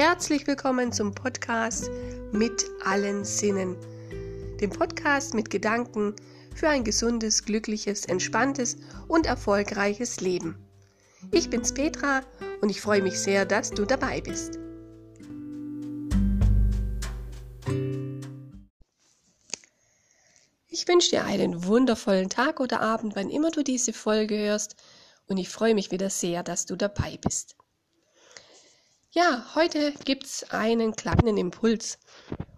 Herzlich willkommen zum Podcast mit allen Sinnen. Dem Podcast mit Gedanken für ein gesundes, glückliches, entspanntes und erfolgreiches Leben. Ich bin's Petra und ich freue mich sehr, dass du dabei bist. Ich wünsche dir einen wundervollen Tag oder Abend, wann immer du diese Folge hörst und ich freue mich wieder sehr, dass du dabei bist. Ja, heute gibt es einen kleinen Impuls.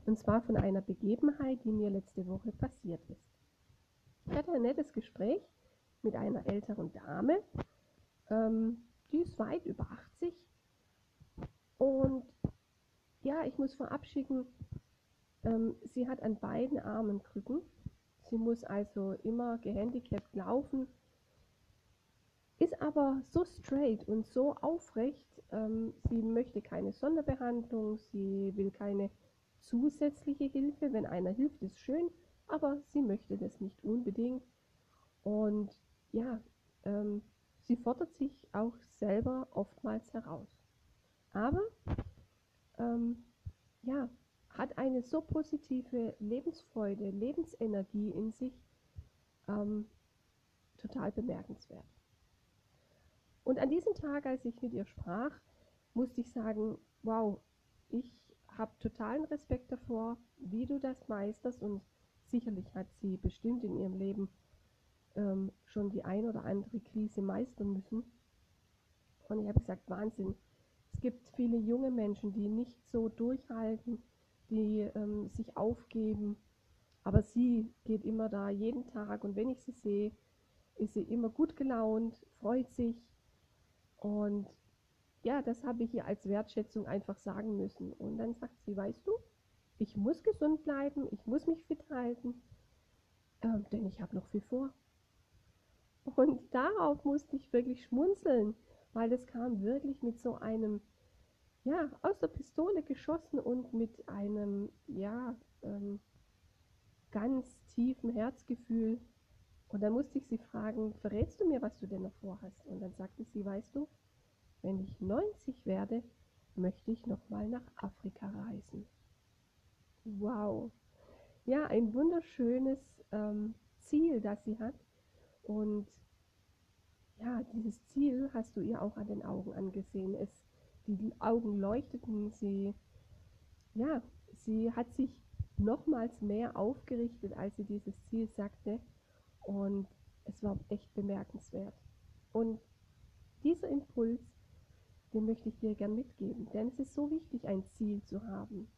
Und zwar von einer Begebenheit, die mir letzte Woche passiert ist. Ich hatte ein nettes Gespräch mit einer älteren Dame. Ähm, die ist weit über 80. Und ja, ich muss verabschieden, ähm, sie hat an beiden Armen Krücken. Sie muss also immer gehandicapt laufen ist aber so straight und so aufrecht. Ähm, sie möchte keine Sonderbehandlung, sie will keine zusätzliche Hilfe. Wenn einer hilft, ist schön, aber sie möchte das nicht unbedingt. Und ja, ähm, sie fordert sich auch selber oftmals heraus. Aber ähm, ja, hat eine so positive Lebensfreude, Lebensenergie in sich, ähm, total bemerkenswert. Und an diesem Tag, als ich mit ihr sprach, musste ich sagen, wow, ich habe totalen Respekt davor, wie du das meisterst und sicherlich hat sie bestimmt in ihrem Leben ähm, schon die ein oder andere Krise meistern müssen. Und ich habe gesagt, Wahnsinn. Es gibt viele junge Menschen, die nicht so durchhalten, die ähm, sich aufgeben. Aber sie geht immer da jeden Tag und wenn ich sie sehe, ist sie immer gut gelaunt, freut sich, und ja, das habe ich ihr als Wertschätzung einfach sagen müssen. Und dann sagt sie, weißt du, ich muss gesund bleiben, ich muss mich fit halten, äh, denn ich habe noch viel vor. Und darauf musste ich wirklich schmunzeln, weil es kam wirklich mit so einem, ja, aus der Pistole geschossen und mit einem, ja, ähm, ganz tiefen Herzgefühl und dann musste ich sie fragen, verrätst du mir, was du denn noch vorhast? Und dann sagte sie, weißt du, wenn ich 90 werde, möchte ich nochmal nach Afrika reisen. Wow. Ja, ein wunderschönes ähm, Ziel, das sie hat. Und ja, dieses Ziel hast du ihr auch an den Augen angesehen. Es, die Augen leuchteten, sie, ja, sie hat sich nochmals mehr aufgerichtet, als sie dieses Ziel sagte. Und es war echt bemerkenswert. Und dieser Impuls, den möchte ich dir gern mitgeben, denn es ist so wichtig, ein Ziel zu haben.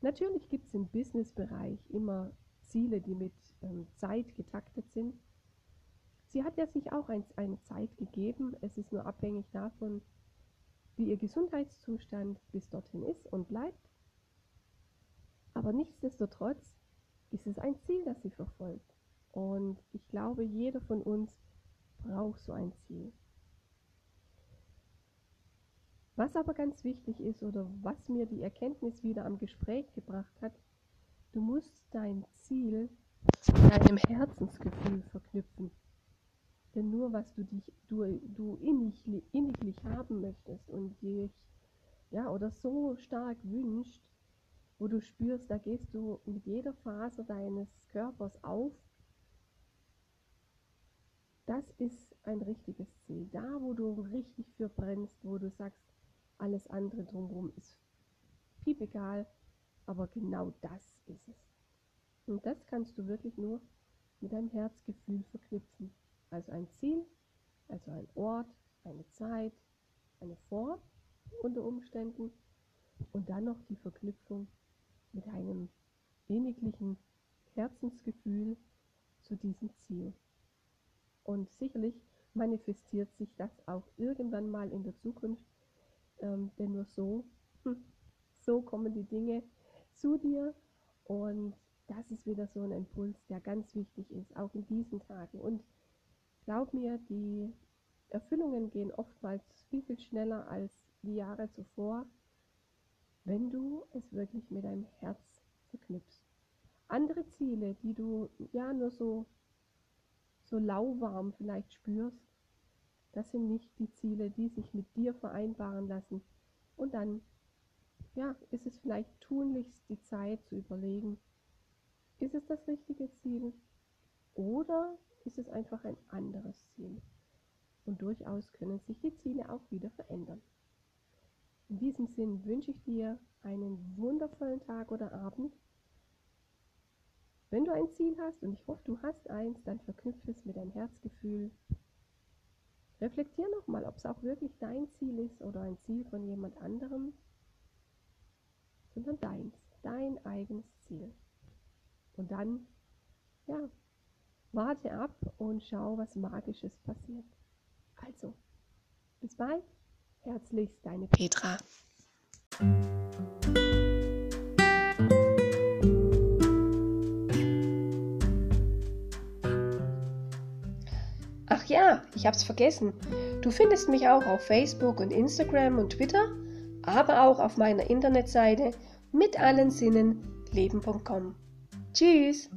Natürlich gibt es im Businessbereich immer Ziele, die mit ähm, Zeit getaktet sind. Sie hat ja sich auch ein, eine Zeit gegeben. Es ist nur abhängig davon, wie ihr Gesundheitszustand bis dorthin ist und bleibt. Aber nichtsdestotrotz ist es ein Ziel, das sie verfolgt. Und ich glaube, jeder von uns braucht so ein Ziel. Was aber ganz wichtig ist oder was mir die Erkenntnis wieder am Gespräch gebracht hat, du musst dein Ziel deinem Herzensgefühl verknüpfen. Denn nur was du dich, du, du inniglich, inniglich haben möchtest und dich, ja, oder so stark wünscht, wo du spürst, da gehst du mit jeder Faser deines Körpers auf das ist ein richtiges Ziel. Da, wo du richtig für brennst, wo du sagst, alles andere drumherum ist piep egal, aber genau das ist es. Und das kannst du wirklich nur mit deinem Herzgefühl verknüpfen. Also ein Ziel, also ein Ort, eine Zeit, eine Form unter Umständen und dann noch die Verknüpfung mit einem inniglichen Herzensgefühl zu diesem Ziel. Und sicherlich manifestiert sich das auch irgendwann mal in der Zukunft, ähm, denn nur so, hm, so kommen die Dinge zu dir und das ist wieder so ein Impuls, der ganz wichtig ist, auch in diesen Tagen. Und glaub mir, die Erfüllungen gehen oftmals viel, viel schneller als die Jahre zuvor, wenn du es wirklich mit deinem Herz verknüpfst. Andere Ziele, die du ja nur so so lauwarm vielleicht spürst, das sind nicht die Ziele, die sich mit dir vereinbaren lassen und dann ja, ist es vielleicht tunlichst die Zeit zu überlegen, ist es das richtige Ziel oder ist es einfach ein anderes Ziel? Und durchaus können sich die Ziele auch wieder verändern. In diesem Sinn wünsche ich dir einen wundervollen Tag oder Abend. Wenn du ein Ziel hast, und ich hoffe, du hast eins, dann verknüpfe es mit deinem Herzgefühl. Reflektier nochmal, ob es auch wirklich dein Ziel ist oder ein Ziel von jemand anderem, sondern deins, dein eigenes Ziel. Und dann, ja, warte ab und schau, was Magisches passiert. Also, bis bald. Herzlichst deine Petra. Ach ja, ich hab's vergessen. Du findest mich auch auf Facebook und Instagram und Twitter, aber auch auf meiner Internetseite mit allen Sinnen leben.com. Tschüss!